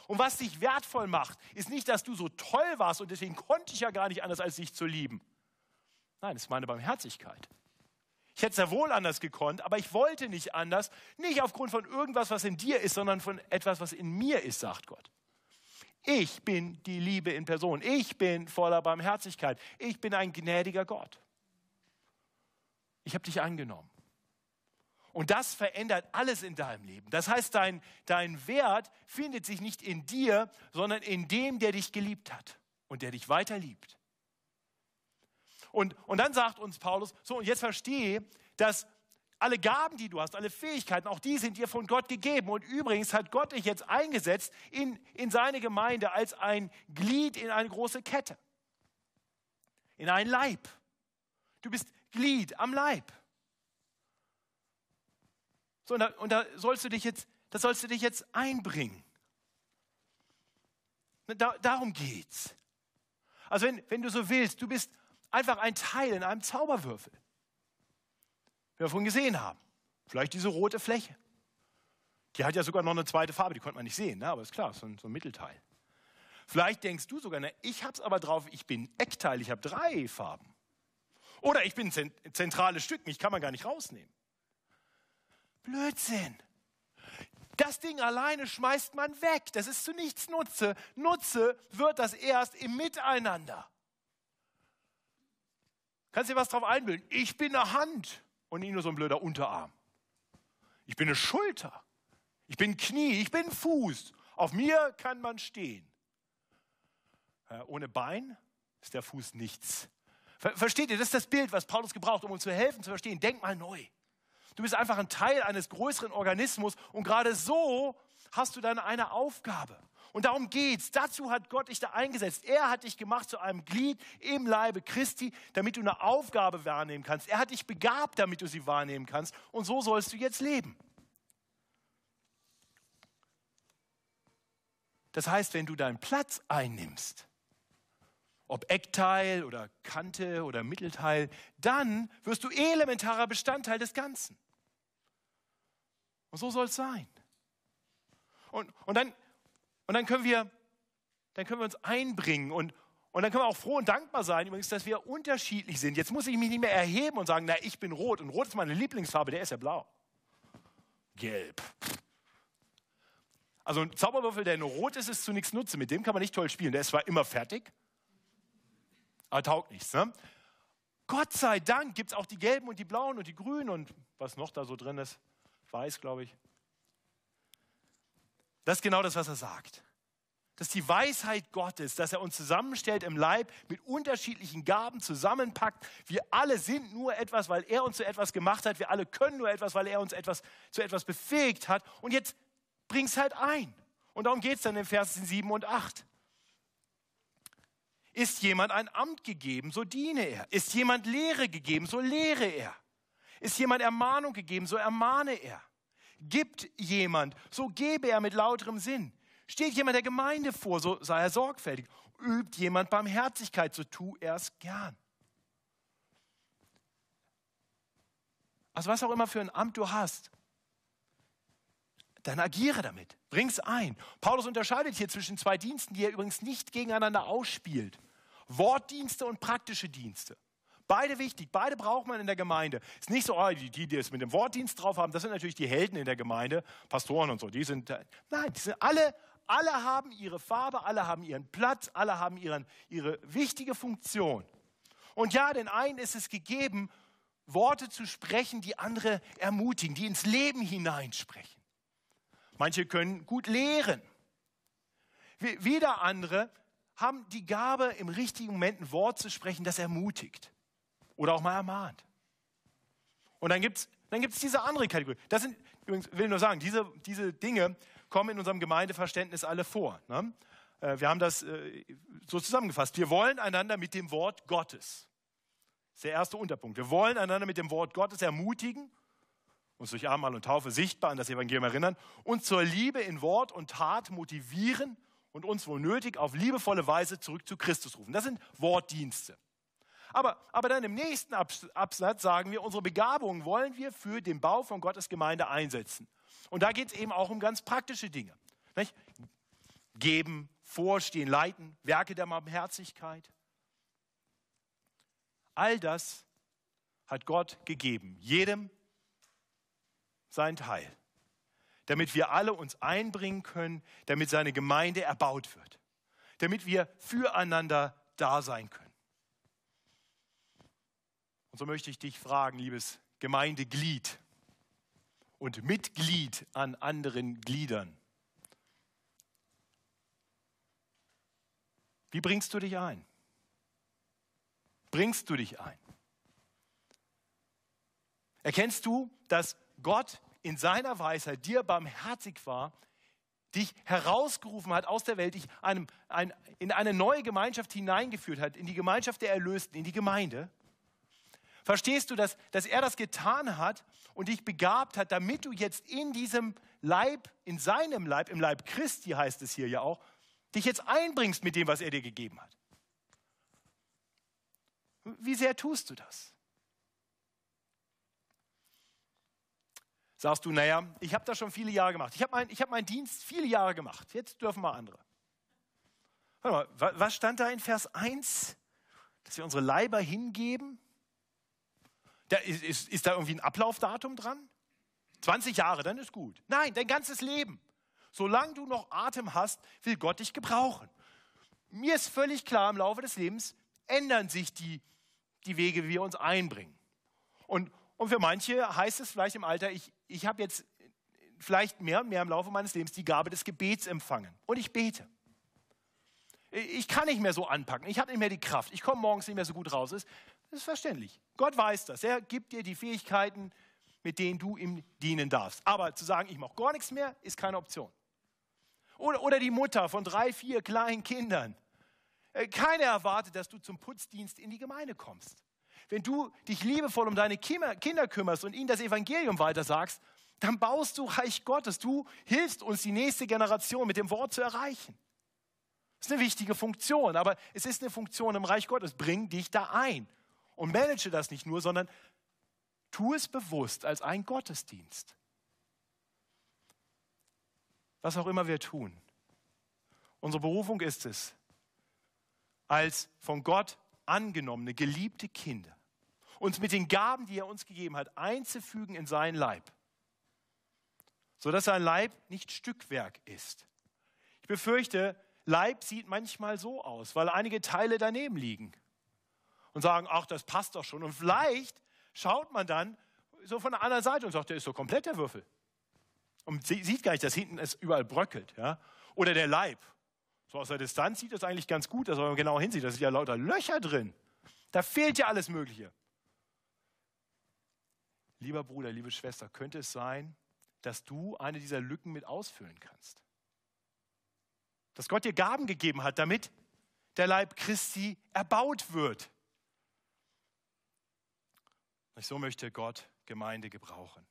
Und was dich wertvoll macht, ist nicht, dass du so toll warst und deswegen konnte ich ja gar nicht anders, als dich zu lieben. Nein, es ist meine Barmherzigkeit. Ich hätte es ja wohl anders gekonnt, aber ich wollte nicht anders, nicht aufgrund von irgendwas, was in dir ist, sondern von etwas, was in mir ist, sagt Gott. Ich bin die Liebe in Person. Ich bin voller Barmherzigkeit. Ich bin ein gnädiger Gott ich habe dich angenommen. Und das verändert alles in deinem Leben. Das heißt, dein, dein Wert findet sich nicht in dir, sondern in dem, der dich geliebt hat und der dich weiter liebt. Und, und dann sagt uns Paulus, so und jetzt verstehe, dass alle Gaben, die du hast, alle Fähigkeiten, auch die sind dir von Gott gegeben. Und übrigens hat Gott dich jetzt eingesetzt in, in seine Gemeinde als ein Glied in eine große Kette, in einen Leib. Du bist Glied am Leib. So, und da, und da sollst du dich jetzt, das sollst du dich jetzt einbringen. Da, darum geht's. Also wenn, wenn du so willst, du bist einfach ein Teil in einem Zauberwürfel. Wie wir vorhin gesehen haben. Vielleicht diese rote Fläche. Die hat ja sogar noch eine zweite Farbe, die konnte man nicht sehen, ne? aber ist klar, so ein, so ein Mittelteil. Vielleicht denkst du sogar, ne, ich habe es aber drauf, ich bin Eckteil, ich habe drei Farben. Oder ich bin ein zentrales Stück, mich kann man gar nicht rausnehmen. Blödsinn. Das Ding alleine schmeißt man weg. Das ist zu nichts Nutze. Nutze wird das erst im Miteinander. Kannst du dir was drauf einbilden? Ich bin eine Hand und nicht nur so ein blöder Unterarm. Ich bin eine Schulter. Ich bin Knie. Ich bin Fuß. Auf mir kann man stehen. ohne Bein ist der Fuß nichts. Versteht ihr, das ist das Bild, was Paulus gebraucht, um uns zu helfen zu verstehen. Denk mal neu. Du bist einfach ein Teil eines größeren Organismus und gerade so hast du dann eine Aufgabe. Und darum geht's. Dazu hat Gott dich da eingesetzt. Er hat dich gemacht zu einem Glied im Leibe Christi, damit du eine Aufgabe wahrnehmen kannst. Er hat dich begabt, damit du sie wahrnehmen kannst. Und so sollst du jetzt leben. Das heißt, wenn du deinen Platz einnimmst, ob Eckteil oder Kante oder Mittelteil, dann wirst du elementarer Bestandteil des Ganzen. Und so soll es sein. Und, und, dann, und dann, können wir, dann können wir uns einbringen und, und dann können wir auch froh und dankbar sein, übrigens, dass wir unterschiedlich sind. Jetzt muss ich mich nicht mehr erheben und sagen, na, ich bin rot und rot ist meine Lieblingsfarbe, der ist ja blau. Gelb. Also ein Zauberwürfel, der nur rot ist, ist zu nichts Nutze. Mit dem kann man nicht toll spielen. Der ist zwar immer fertig, aber taugt nichts. Ne? Gott sei Dank gibt es auch die gelben und die blauen und die grünen und was noch da so drin ist. Weiß, glaube ich. Das ist genau das, was er sagt. dass die Weisheit Gottes, dass er uns zusammenstellt im Leib, mit unterschiedlichen Gaben zusammenpackt. Wir alle sind nur etwas, weil er uns zu etwas gemacht hat. Wir alle können nur etwas, weil er uns etwas, zu etwas befähigt hat. Und jetzt bring es halt ein. Und darum geht es dann in Versen 7 und 8. Ist jemand ein Amt gegeben, so diene er. Ist jemand Lehre gegeben, so lehre er. Ist jemand Ermahnung gegeben, so ermahne er. Gibt jemand, so gebe er mit lauterem Sinn. Steht jemand der Gemeinde vor, so sei er sorgfältig. Übt jemand Barmherzigkeit, so tu er es gern. Also was auch immer für ein Amt du hast, dann agiere damit, bring es ein. Paulus unterscheidet hier zwischen zwei Diensten, die er übrigens nicht gegeneinander ausspielt. Wortdienste und praktische Dienste. Beide wichtig, beide braucht man in der Gemeinde. Es ist nicht so, oh, die, die, die es mit dem Wortdienst drauf haben, das sind natürlich die Helden in der Gemeinde, Pastoren und so. Die sind, nein, die sind alle, alle haben ihre Farbe, alle haben ihren Platz, alle haben ihren, ihre wichtige Funktion. Und ja, den einen ist es gegeben, Worte zu sprechen, die andere ermutigen, die ins Leben hineinsprechen. Manche können gut lehren. Wieder andere haben die Gabe, im richtigen Moment ein Wort zu sprechen, das ermutigt oder auch mal ermahnt. Und dann gibt es dann gibt's diese andere Kategorie. Das sind, übrigens, will nur sagen, diese, diese Dinge kommen in unserem Gemeindeverständnis alle vor. Ne? Äh, wir haben das äh, so zusammengefasst. Wir wollen einander mit dem Wort Gottes. Das ist der erste Unterpunkt. Wir wollen einander mit dem Wort Gottes ermutigen, uns durch Abendmahl und Taufe sichtbar an das Evangelium erinnern, uns zur Liebe in Wort und Tat motivieren und uns wohl nötig auf liebevolle Weise zurück zu Christus rufen. Das sind Wortdienste. Aber, aber dann im nächsten Absatz sagen wir, unsere Begabungen wollen wir für den Bau von Gottes Gemeinde einsetzen. Und da geht es eben auch um ganz praktische Dinge. Nicht? Geben, vorstehen, leiten, Werke der Barmherzigkeit. All das hat Gott gegeben, jedem sein Teil damit wir alle uns einbringen können, damit seine Gemeinde erbaut wird, damit wir füreinander da sein können. Und so möchte ich dich fragen, liebes Gemeindeglied und Mitglied an anderen Gliedern. Wie bringst du dich ein? Bringst du dich ein? Erkennst du, dass Gott in seiner Weisheit dir barmherzig war, dich herausgerufen hat aus der Welt, dich einem, ein, in eine neue Gemeinschaft hineingeführt hat, in die Gemeinschaft der Erlösten, in die Gemeinde. Verstehst du, dass, dass er das getan hat und dich begabt hat, damit du jetzt in diesem Leib, in seinem Leib, im Leib Christi heißt es hier ja auch, dich jetzt einbringst mit dem, was er dir gegeben hat? Wie sehr tust du das? Sagst du, naja, ich habe das schon viele Jahre gemacht. Ich habe mein, hab meinen Dienst viele Jahre gemacht. Jetzt dürfen mal andere. Warte mal, was stand da in Vers 1? Dass wir unsere Leiber hingeben? Da ist, ist, ist da irgendwie ein Ablaufdatum dran? 20 Jahre, dann ist gut. Nein, dein ganzes Leben. Solange du noch Atem hast, will Gott dich gebrauchen. Mir ist völlig klar, im Laufe des Lebens ändern sich die, die Wege, wie wir uns einbringen. Und, und für manche heißt es vielleicht im Alter, ich, ich habe jetzt vielleicht mehr und mehr im Laufe meines Lebens die Gabe des Gebets empfangen. Und ich bete. Ich kann nicht mehr so anpacken. Ich habe nicht mehr die Kraft. Ich komme morgens nicht mehr so gut raus. Das ist verständlich. Gott weiß das. Er gibt dir die Fähigkeiten, mit denen du ihm dienen darfst. Aber zu sagen, ich mache gar nichts mehr, ist keine Option. Oder, oder die Mutter von drei, vier kleinen Kindern. Äh, keiner erwartet, dass du zum Putzdienst in die Gemeinde kommst wenn du dich liebevoll um deine Kinder kümmerst und ihnen das Evangelium weitersagst, dann baust du Reich Gottes. Du hilfst uns, die nächste Generation mit dem Wort zu erreichen. Das ist eine wichtige Funktion, aber es ist eine Funktion im Reich Gottes. Bring dich da ein und manage das nicht nur, sondern tu es bewusst als ein Gottesdienst. Was auch immer wir tun. Unsere Berufung ist es, als von Gott angenommene, geliebte Kinder uns mit den Gaben, die er uns gegeben hat, einzufügen in seinen Leib, sodass sein Leib nicht Stückwerk ist. Ich befürchte, Leib sieht manchmal so aus, weil einige Teile daneben liegen und sagen, ach, das passt doch schon. Und vielleicht schaut man dann so von der anderen Seite und sagt, der ist so komplett der Würfel. Und sieht gar nicht, dass hinten es überall bröckelt. Ja? Oder der Leib. So aus der Distanz sieht das eigentlich ganz gut, dass man genau hinsieht, da sind ja lauter Löcher drin. Da fehlt ja alles Mögliche. Lieber Bruder, liebe Schwester, könnte es sein, dass du eine dieser Lücken mit ausfüllen kannst? Dass Gott dir Gaben gegeben hat, damit der Leib Christi erbaut wird. So möchte Gott Gemeinde gebrauchen.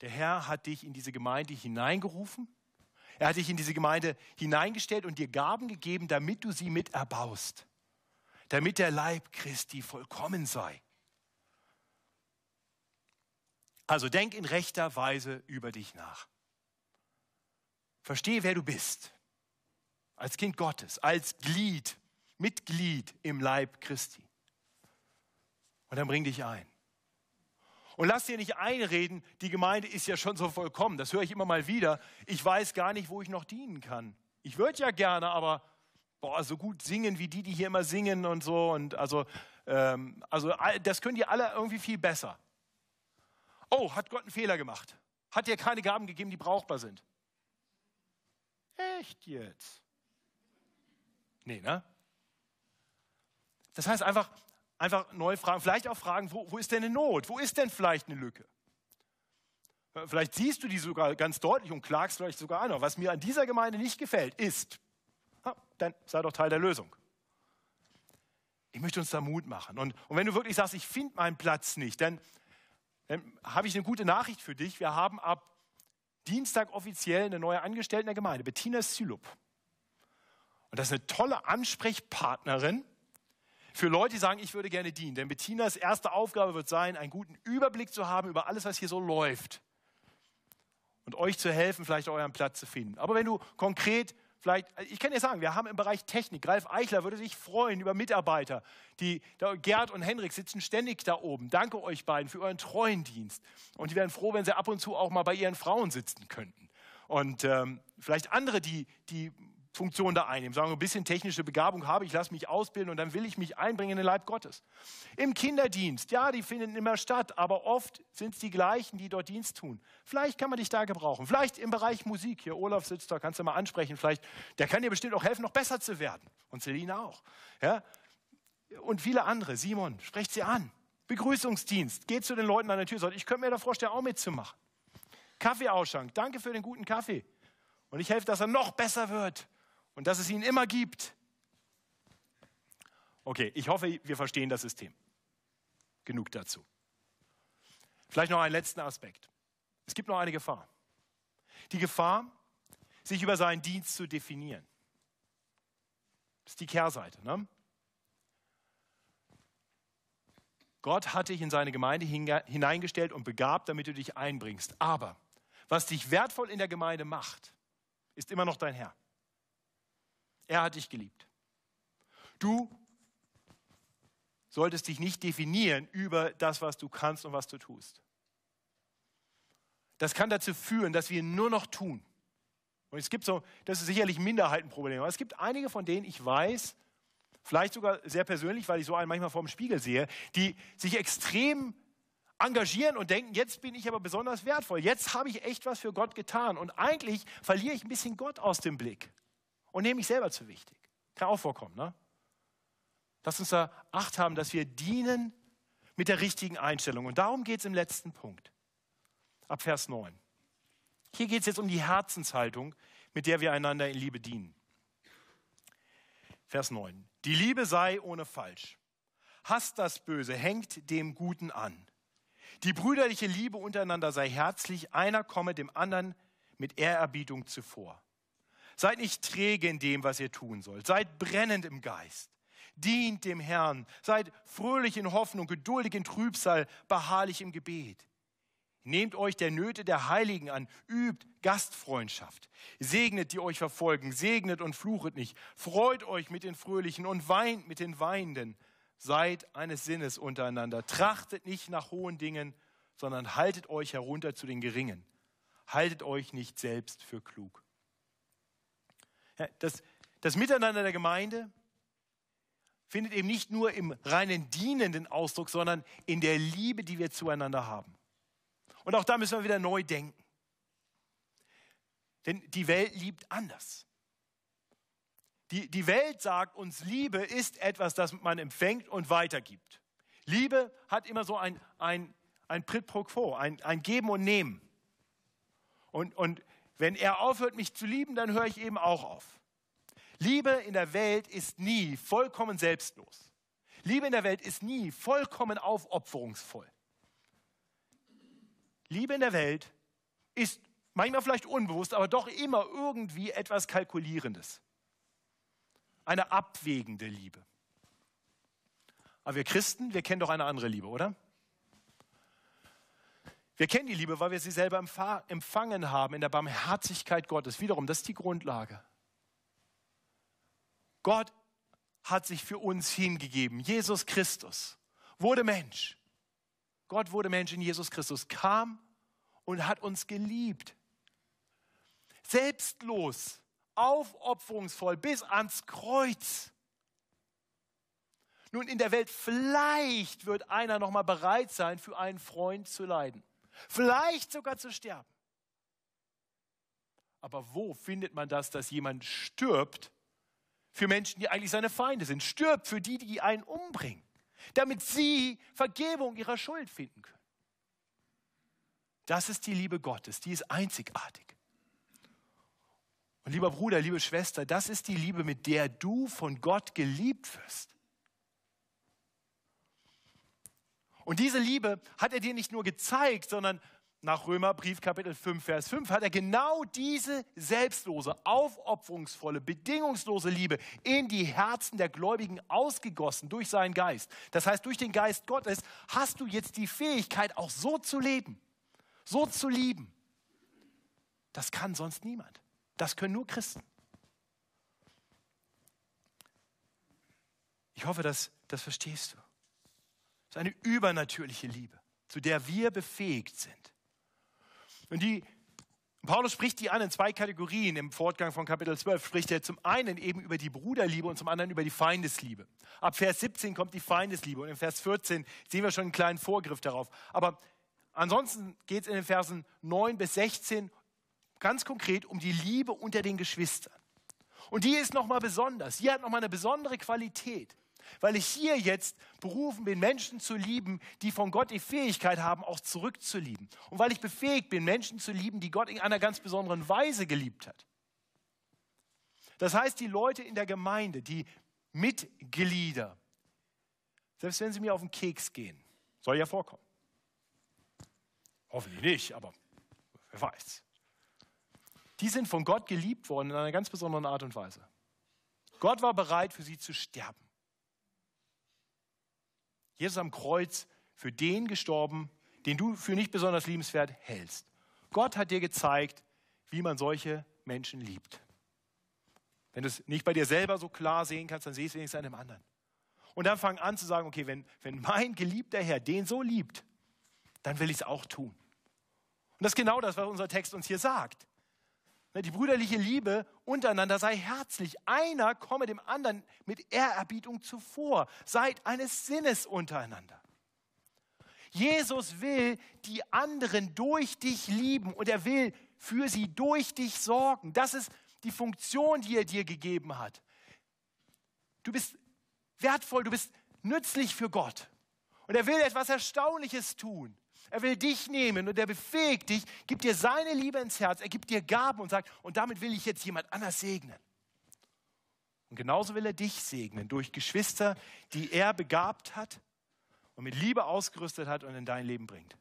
Der Herr hat dich in diese Gemeinde hineingerufen. Er hat dich in diese Gemeinde hineingestellt und dir Gaben gegeben, damit du sie mit erbaust. Damit der Leib Christi vollkommen sei. Also denk in rechter Weise über dich nach. Verstehe, wer du bist. Als Kind Gottes, als Glied, Mitglied im Leib Christi. Und dann bring dich ein. Und lass dir nicht einreden, die Gemeinde ist ja schon so vollkommen. Das höre ich immer mal wieder. Ich weiß gar nicht, wo ich noch dienen kann. Ich würde ja gerne, aber boah, so gut singen wie die, die hier immer singen und so. Und also, ähm, also das können die alle irgendwie viel besser. Oh, hat Gott einen Fehler gemacht? Hat dir keine Gaben gegeben, die brauchbar sind? Echt jetzt? Nee, ne? Das heißt einfach, einfach neu fragen, vielleicht auch fragen, wo, wo ist denn eine Not? Wo ist denn vielleicht eine Lücke? Vielleicht siehst du die sogar ganz deutlich und klagst vielleicht sogar an. Was mir an dieser Gemeinde nicht gefällt, ist, dann sei doch Teil der Lösung. Ich möchte uns da Mut machen. Und, und wenn du wirklich sagst, ich finde meinen Platz nicht, dann, dann habe ich eine gute Nachricht für dich. Wir haben ab Dienstag offiziell eine neue Angestellte in der Gemeinde, Bettina Sylup. Und das ist eine tolle Ansprechpartnerin für Leute, die sagen, ich würde gerne dienen. Denn Bettinas erste Aufgabe wird sein, einen guten Überblick zu haben über alles, was hier so läuft. Und euch zu helfen, vielleicht euren Platz zu finden. Aber wenn du konkret vielleicht, ich kann dir sagen, wir haben im Bereich Technik, Ralf Eichler würde sich freuen über Mitarbeiter. Die, Gerd und Henrik sitzen ständig da oben. Danke euch beiden für euren treuen Dienst. Und die wären froh, wenn sie ab und zu auch mal bei ihren Frauen sitzen könnten. Und ähm, vielleicht andere, die, die Funktion da einnehmen. Sagen, ein bisschen technische Begabung habe ich, lasse mich ausbilden und dann will ich mich einbringen in den Leib Gottes. Im Kinderdienst, ja, die finden immer statt, aber oft sind es die gleichen, die dort Dienst tun. Vielleicht kann man dich da gebrauchen. Vielleicht im Bereich Musik. Hier, Olaf sitzt da, kannst du mal ansprechen. Vielleicht, der kann dir bestimmt auch helfen, noch besser zu werden. Und Selina auch. Ja? Und viele andere. Simon, sprecht sie an. Begrüßungsdienst. Geht zu den Leuten an der Tür. Ich könnte mir da vorstellen, auch mitzumachen. Kaffeeausschank. Danke für den guten Kaffee. Und ich helfe, dass er noch besser wird und dass es ihn immer gibt. Okay, ich hoffe, wir verstehen das System. Genug dazu. Vielleicht noch einen letzten Aspekt. Es gibt noch eine Gefahr. Die Gefahr, sich über seinen Dienst zu definieren. Das ist die Kehrseite. Ne? Gott hat dich in seine Gemeinde hineingestellt und begabt, damit du dich einbringst. Aber was dich wertvoll in der Gemeinde macht, ist immer noch dein Herr. Er hat dich geliebt. Du solltest dich nicht definieren über das, was du kannst und was du tust. Das kann dazu führen, dass wir nur noch tun. Und es gibt so, das ist sicherlich ein Minderheitenproblem, aber es gibt einige, von denen ich weiß, vielleicht sogar sehr persönlich, weil ich so einen manchmal vor dem Spiegel sehe, die sich extrem engagieren und denken, jetzt bin ich aber besonders wertvoll, jetzt habe ich echt was für Gott getan und eigentlich verliere ich ein bisschen Gott aus dem Blick und nehme mich selber zu wichtig. Kann auch vorkommen, ne? Lass uns da Acht haben, dass wir dienen mit der richtigen Einstellung. Und darum geht es im letzten Punkt, ab Vers 9. Hier geht es jetzt um die Herzenshaltung, mit der wir einander in Liebe dienen. Vers 9. Die Liebe sei ohne Falsch. Hasst das Böse, hängt dem Guten an. Die brüderliche Liebe untereinander sei herzlich, einer komme dem anderen mit Ehrerbietung zuvor. Seid nicht träge in dem, was ihr tun sollt. Seid brennend im Geist. Dient dem Herrn. Seid fröhlich in Hoffnung, geduldig in Trübsal, beharrlich im Gebet. Nehmt euch der Nöte der Heiligen an, übt Gastfreundschaft. Segnet, die euch verfolgen, segnet und fluchet nicht. Freut euch mit den Fröhlichen und weint mit den Weinenden. Seid eines Sinnes untereinander. Trachtet nicht nach hohen Dingen, sondern haltet euch herunter zu den Geringen. Haltet euch nicht selbst für klug. Das, das Miteinander der Gemeinde findet eben nicht nur im reinen dienenden Ausdruck, sondern in der Liebe, die wir zueinander haben. Und auch da müssen wir wieder neu denken. Denn die Welt liebt anders. Die, die Welt sagt uns, Liebe ist etwas, das man empfängt und weitergibt. Liebe hat immer so ein, ein, ein Prit pro quo, ein, ein Geben und Nehmen. Und, und wenn er aufhört, mich zu lieben, dann höre ich eben auch auf. Liebe in der Welt ist nie vollkommen selbstlos. Liebe in der Welt ist nie vollkommen aufopferungsvoll. Liebe in der Welt ist manchmal vielleicht unbewusst, aber doch immer irgendwie etwas Kalkulierendes. Eine abwägende Liebe. Aber wir Christen, wir kennen doch eine andere Liebe, oder? Wir kennen die Liebe, weil wir sie selber empfangen haben in der Barmherzigkeit Gottes. Wiederum, das ist die Grundlage. Gott hat sich für uns hingegeben. Jesus Christus wurde Mensch. Gott wurde Mensch in Jesus Christus, kam und hat uns geliebt. Selbstlos, aufopferungsvoll bis ans Kreuz. Nun, in der Welt, vielleicht wird einer noch mal bereit sein, für einen Freund zu leiden. Vielleicht sogar zu sterben. Aber wo findet man das, dass jemand stirbt für Menschen, die eigentlich seine Feinde sind? Stirbt für die, die einen umbringen, damit sie Vergebung ihrer Schuld finden können. Das ist die Liebe Gottes, die ist einzigartig. Und lieber Bruder, liebe Schwester, das ist die Liebe, mit der du von Gott geliebt wirst. Und diese Liebe hat er dir nicht nur gezeigt, sondern nach Römerbrief Kapitel 5, Vers 5 hat er genau diese selbstlose, aufopferungsvolle, bedingungslose Liebe in die Herzen der Gläubigen ausgegossen durch seinen Geist. Das heißt, durch den Geist Gottes hast du jetzt die Fähigkeit, auch so zu leben, so zu lieben. Das kann sonst niemand. Das können nur Christen. Ich hoffe, dass das verstehst du. Ist eine übernatürliche Liebe, zu der wir befähigt sind. Und die, Paulus spricht die an in zwei Kategorien. Im Fortgang von Kapitel 12 spricht er zum einen eben über die Bruderliebe und zum anderen über die Feindesliebe. Ab Vers 17 kommt die Feindesliebe und in Vers 14 sehen wir schon einen kleinen Vorgriff darauf. Aber ansonsten geht es in den Versen 9 bis 16 ganz konkret um die Liebe unter den Geschwistern. Und die ist nochmal besonders. Sie hat nochmal eine besondere Qualität, weil ich hier jetzt berufen bin, Menschen zu lieben, die von Gott die Fähigkeit haben, auch zurückzulieben. Und weil ich befähigt bin, Menschen zu lieben, die Gott in einer ganz besonderen Weise geliebt hat. Das heißt, die Leute in der Gemeinde, die Mitglieder, selbst wenn sie mir auf den Keks gehen, soll ja vorkommen. Hoffentlich nicht, aber wer weiß die sind von Gott geliebt worden in einer ganz besonderen Art und Weise. Gott war bereit, für sie zu sterben. Jesus am Kreuz für den gestorben, den du für nicht besonders liebenswert hältst. Gott hat dir gezeigt, wie man solche Menschen liebt. Wenn du es nicht bei dir selber so klar sehen kannst, dann sieh es wenigstens an einem anderen. Und dann fang an zu sagen, okay, wenn, wenn mein geliebter Herr den so liebt, dann will ich es auch tun. Und das ist genau das, was unser Text uns hier sagt. Ne, die brüderliche Liebe untereinander sei herzlich. Einer komme dem anderen mit Ehrerbietung zuvor. Seid eines Sinnes untereinander. Jesus will die anderen durch dich lieben und er will für sie durch dich sorgen. Das ist die Funktion, die er dir gegeben hat. Du bist wertvoll, du bist nützlich für Gott. Und er will etwas Erstaunliches tun. Er will dich nehmen und er befähigt dich, gibt dir seine Liebe ins Herz, er gibt dir Gaben und sagt, und damit will ich jetzt jemand anders segnen. Und genauso will er dich segnen durch Geschwister, die er begabt hat und mit Liebe ausgerüstet hat und in dein Leben bringt.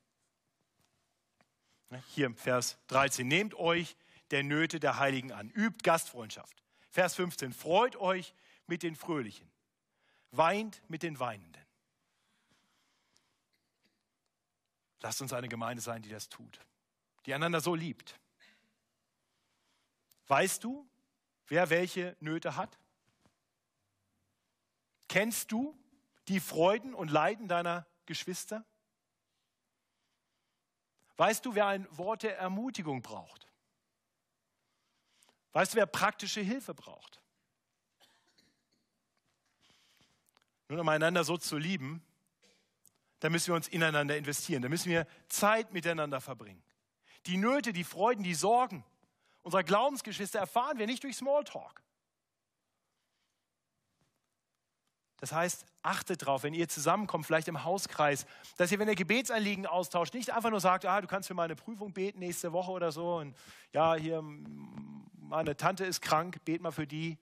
Hier im Vers 13, nehmt euch der Nöte der Heiligen an, übt Gastfreundschaft. Vers 15, freut euch mit den Fröhlichen, weint mit den Weinenden. Lasst uns eine Gemeinde sein, die das tut, die einander so liebt. Weißt du, wer welche Nöte hat? Kennst du die Freuden und Leiden deiner Geschwister? Weißt du, wer ein Wort der Ermutigung braucht? Weißt du, wer praktische Hilfe braucht? Nun, um einander so zu lieben, da müssen wir uns ineinander investieren. Da müssen wir Zeit miteinander verbringen. Die Nöte, die Freuden, die Sorgen unserer Glaubensgeschwister erfahren wir nicht durch Smalltalk. Das heißt, achtet drauf, wenn ihr zusammenkommt, vielleicht im Hauskreis, dass ihr, wenn ihr Gebetsanliegen austauscht, nicht einfach nur sagt, ah, du kannst für meine Prüfung beten nächste Woche oder so und ja, hier, meine Tante ist krank, bet mal für die.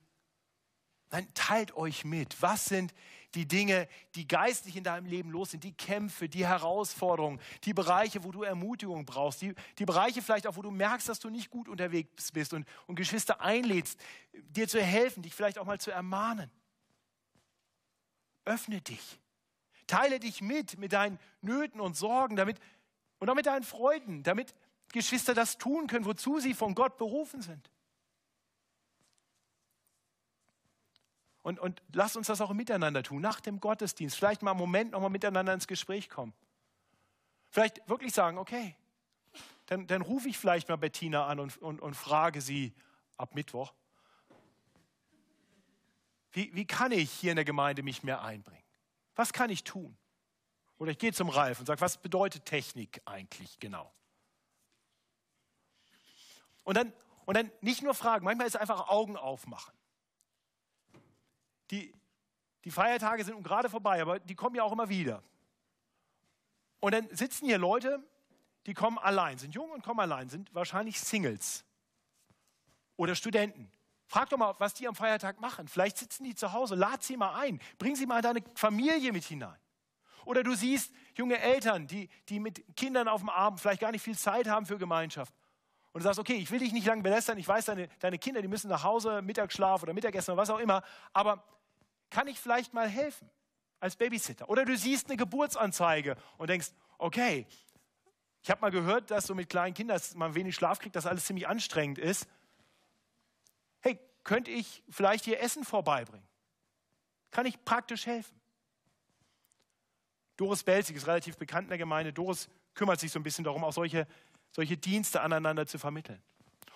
Nein, teilt euch mit. Was sind die Dinge, die geistlich in deinem Leben los sind, die Kämpfe, die Herausforderungen, die Bereiche, wo du Ermutigung brauchst, die, die Bereiche vielleicht auch, wo du merkst, dass du nicht gut unterwegs bist und, und Geschwister einlädst, dir zu helfen, dich vielleicht auch mal zu ermahnen. Öffne dich. Teile dich mit, mit deinen Nöten und Sorgen damit, und auch mit deinen Freuden, damit Geschwister das tun können, wozu sie von Gott berufen sind. Und, und lasst uns das auch miteinander tun, nach dem Gottesdienst. Vielleicht mal einen Moment nochmal miteinander ins Gespräch kommen. Vielleicht wirklich sagen, okay, dann, dann rufe ich vielleicht mal Bettina an und, und, und frage sie ab Mittwoch, wie, wie kann ich hier in der Gemeinde mich mehr einbringen? Was kann ich tun? Oder ich gehe zum Ralf und sage, was bedeutet Technik eigentlich genau? Und dann, und dann nicht nur fragen, manchmal ist es einfach Augen aufmachen. Die, Feiertage sind gerade vorbei, aber die kommen ja auch immer wieder. Und dann sitzen hier Leute, die kommen allein, sind jung und kommen allein, sind wahrscheinlich Singles oder Studenten. Frag doch mal, was die am Feiertag machen. Vielleicht sitzen die zu Hause, lad sie mal ein, bring sie mal deine Familie mit hinein. Oder du siehst junge Eltern, die, die mit Kindern auf dem Abend vielleicht gar nicht viel Zeit haben für Gemeinschaft. Und du sagst, okay, ich will dich nicht lange belästern, ich weiß, deine, deine Kinder, die müssen nach Hause, Mittagsschlaf oder Mittagessen oder was auch immer, aber kann ich vielleicht mal helfen als Babysitter? Oder du siehst eine Geburtsanzeige und denkst, okay, ich habe mal gehört, dass so mit kleinen Kindern, dass man wenig Schlaf kriegt, dass alles ziemlich anstrengend ist. Hey, könnte ich vielleicht hier Essen vorbeibringen? Kann ich praktisch helfen? Doris Belzig ist relativ bekannt in der Gemeinde. Doris kümmert sich so ein bisschen darum, auch solche, solche Dienste aneinander zu vermitteln.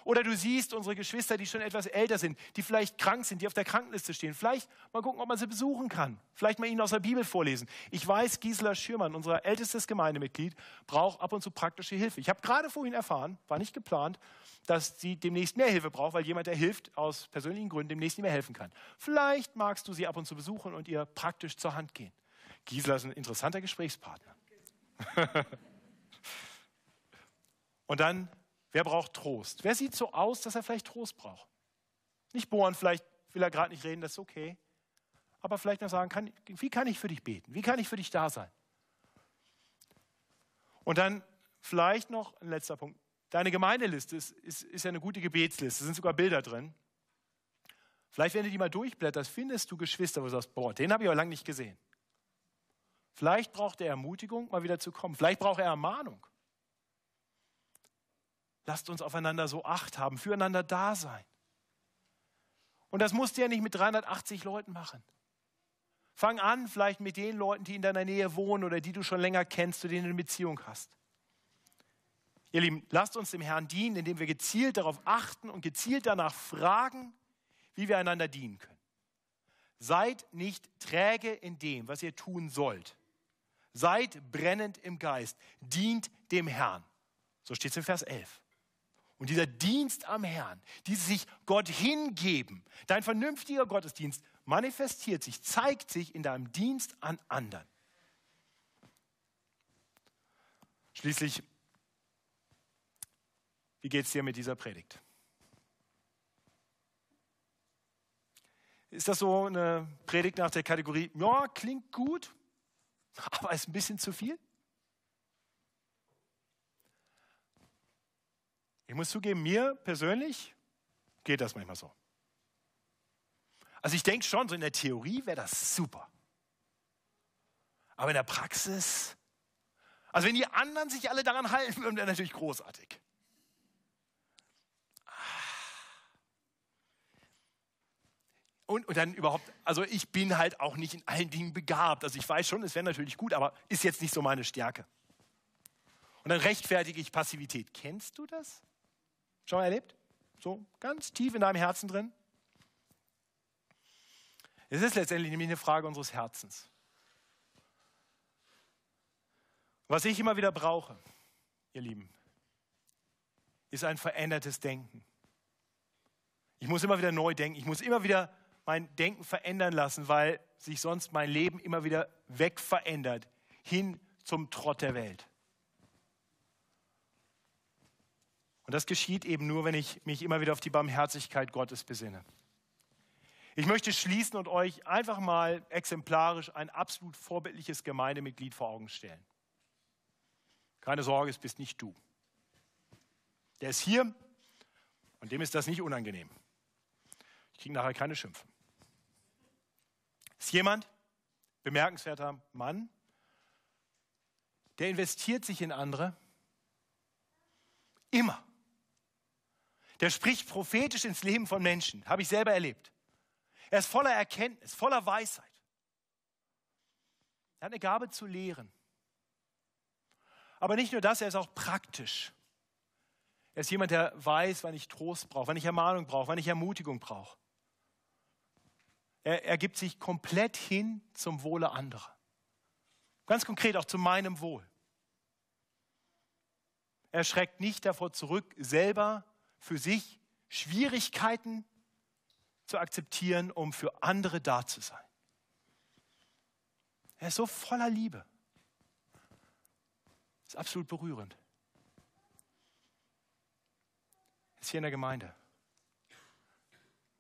Oder du siehst unsere Geschwister, die schon etwas älter sind, die vielleicht krank sind, die auf der Krankenliste stehen. Vielleicht mal gucken, ob man sie besuchen kann. Vielleicht mal ihnen aus der Bibel vorlesen. Ich weiß, Gisela Schürmann, unser ältestes Gemeindemitglied, braucht ab und zu praktische Hilfe. Ich habe gerade vorhin erfahren, war nicht geplant, dass sie demnächst mehr Hilfe braucht, weil jemand, der hilft, aus persönlichen Gründen demnächst nicht mehr helfen kann. Vielleicht magst du sie ab und zu besuchen und ihr praktisch zur Hand gehen. Gisela ist ein interessanter Gesprächspartner. und dann Wer braucht Trost? Wer sieht so aus, dass er vielleicht Trost braucht? Nicht bohren, vielleicht will er gerade nicht reden, das ist okay. Aber vielleicht noch sagen, kann, wie kann ich für dich beten? Wie kann ich für dich da sein? Und dann vielleicht noch ein letzter Punkt. Deine Gemeindeliste ist, ist, ist ja eine gute Gebetsliste, da sind sogar Bilder drin. Vielleicht, wenn du die mal durchblätterst, findest du Geschwister, wo du sagst, boah, den habe ich aber lange nicht gesehen. Vielleicht braucht er Ermutigung, mal wieder zu kommen. Vielleicht braucht er Ermahnung. Lasst uns aufeinander so acht haben, füreinander da sein. Und das musst du ja nicht mit 380 Leuten machen. Fang an, vielleicht mit den Leuten, die in deiner Nähe wohnen oder die du schon länger kennst, zu denen du eine Beziehung hast. Ihr Lieben, lasst uns dem Herrn dienen, indem wir gezielt darauf achten und gezielt danach fragen, wie wir einander dienen können. Seid nicht träge in dem, was ihr tun sollt. Seid brennend im Geist. Dient dem Herrn. So steht es im Vers 11. Und dieser Dienst am Herrn, dieses sich Gott hingeben, dein vernünftiger Gottesdienst manifestiert sich, zeigt sich in deinem Dienst an anderen. Schließlich, wie geht es dir mit dieser Predigt? Ist das so eine Predigt nach der Kategorie, ja, klingt gut, aber ist ein bisschen zu viel? Ich muss zugeben, mir persönlich geht das manchmal so. Also ich denke schon, so in der Theorie wäre das super. Aber in der Praxis, also wenn die anderen sich alle daran halten würden, wäre natürlich großartig. Und, und dann überhaupt, also ich bin halt auch nicht in allen Dingen begabt. Also ich weiß schon, es wäre natürlich gut, aber ist jetzt nicht so meine Stärke. Und dann rechtfertige ich Passivität. Kennst du das? Schon mal erlebt? So ganz tief in deinem Herzen drin? Es ist letztendlich nämlich eine Frage unseres Herzens. Was ich immer wieder brauche, ihr Lieben, ist ein verändertes Denken. Ich muss immer wieder neu denken. Ich muss immer wieder mein Denken verändern lassen, weil sich sonst mein Leben immer wieder wegverändert, hin zum Trott der Welt. Und das geschieht eben nur, wenn ich mich immer wieder auf die Barmherzigkeit Gottes besinne. Ich möchte schließen und euch einfach mal exemplarisch ein absolut vorbildliches Gemeindemitglied vor Augen stellen. Keine Sorge, es bist nicht du. Der ist hier und dem ist das nicht unangenehm. Ich kriege nachher keine Schimpfe. Ist jemand, bemerkenswerter Mann, der investiert sich in andere, immer. Der spricht prophetisch ins Leben von Menschen, habe ich selber erlebt. Er ist voller Erkenntnis, voller Weisheit. Er hat eine Gabe zu lehren. Aber nicht nur das, er ist auch praktisch. Er ist jemand, der weiß, wann ich Trost brauche, wann ich Ermahnung brauche, wann ich Ermutigung brauche. Er, er gibt sich komplett hin zum Wohle anderer. Ganz konkret auch zu meinem Wohl. Er schreckt nicht davor zurück, selber für sich Schwierigkeiten zu akzeptieren, um für andere da zu sein. Er ist so voller Liebe. Das ist absolut berührend. Er ist hier in der Gemeinde.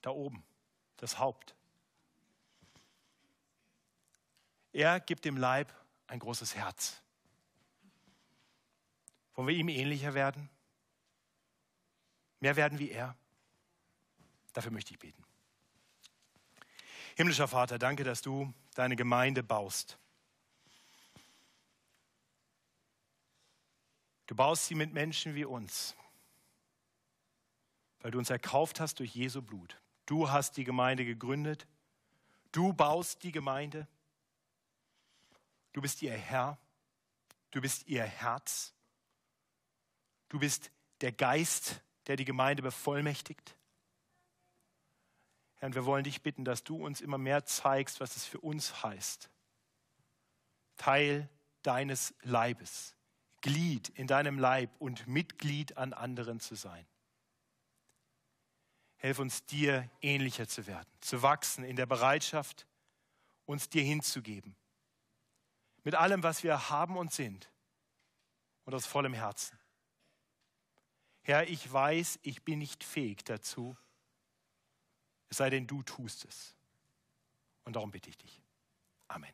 Da oben, das Haupt. Er gibt dem Leib ein großes Herz. Wollen wir ihm ähnlicher werden? Mehr werden wie er? Dafür möchte ich beten. Himmlischer Vater, danke, dass du deine Gemeinde baust. Du baust sie mit Menschen wie uns, weil du uns erkauft hast durch Jesu Blut. Du hast die Gemeinde gegründet. Du baust die Gemeinde. Du bist ihr Herr, du bist ihr Herz, du bist der Geist, der die Gemeinde bevollmächtigt. Herr, und wir wollen dich bitten, dass du uns immer mehr zeigst, was es für uns heißt. Teil deines Leibes, Glied in deinem Leib und Mitglied an anderen zu sein. Hilf uns dir ähnlicher zu werden, zu wachsen in der Bereitschaft, uns dir hinzugeben mit allem, was wir haben und sind und aus vollem Herzen. Herr, ich weiß, ich bin nicht fähig dazu, es sei denn, du tust es. Und darum bitte ich dich. Amen.